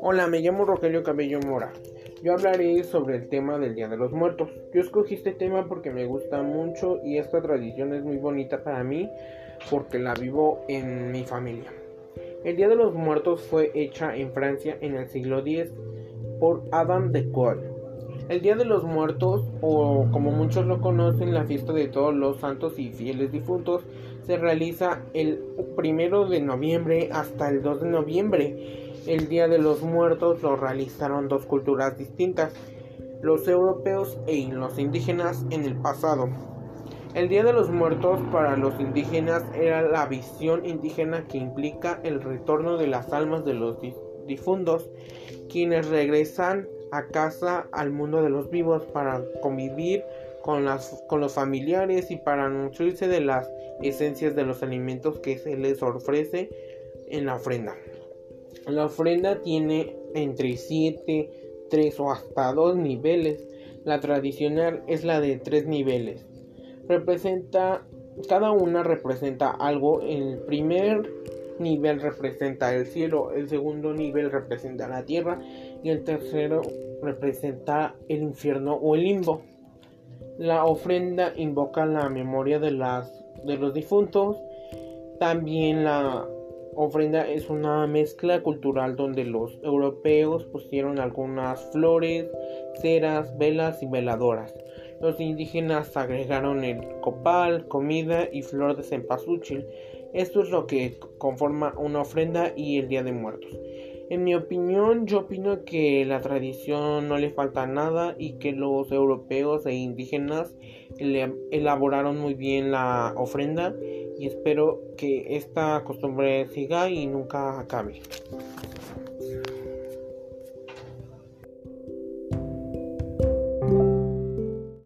Hola, me llamo Rogelio Cabello Mora. Yo hablaré sobre el tema del Día de los Muertos. Yo escogí este tema porque me gusta mucho y esta tradición es muy bonita para mí porque la vivo en mi familia. El Día de los Muertos fue hecha en Francia en el siglo X por Adam de Cole. El Día de los Muertos, o como muchos lo conocen, la fiesta de todos los santos y fieles difuntos, se realiza el primero de noviembre hasta el 2 de noviembre el Día de los Muertos lo realizaron dos culturas distintas, los europeos e los indígenas en el pasado. El Día de los Muertos para los indígenas era la visión indígena que implica el retorno de las almas de los difuntos, quienes regresan a casa al mundo de los vivos para convivir con, las, con los familiares y para nutrirse de las esencias de los alimentos que se les ofrece en la ofrenda. La ofrenda tiene entre 7, 3 o hasta 2 niveles. La tradicional es la de 3 niveles. Representa, cada una representa algo. El primer nivel representa el cielo, el segundo nivel representa la tierra y el tercero representa el infierno o el limbo. La ofrenda invoca la memoria de, las, de los difuntos. También la ofrenda es una mezcla cultural donde los europeos pusieron algunas flores, ceras, velas y veladoras. Los indígenas agregaron el copal, comida y flor de cempasúchil. Esto es lo que conforma una ofrenda y el Día de Muertos. En mi opinión, yo opino que la tradición no le falta nada y que los europeos e indígenas elaboraron muy bien la ofrenda y espero que esta costumbre siga y nunca acabe.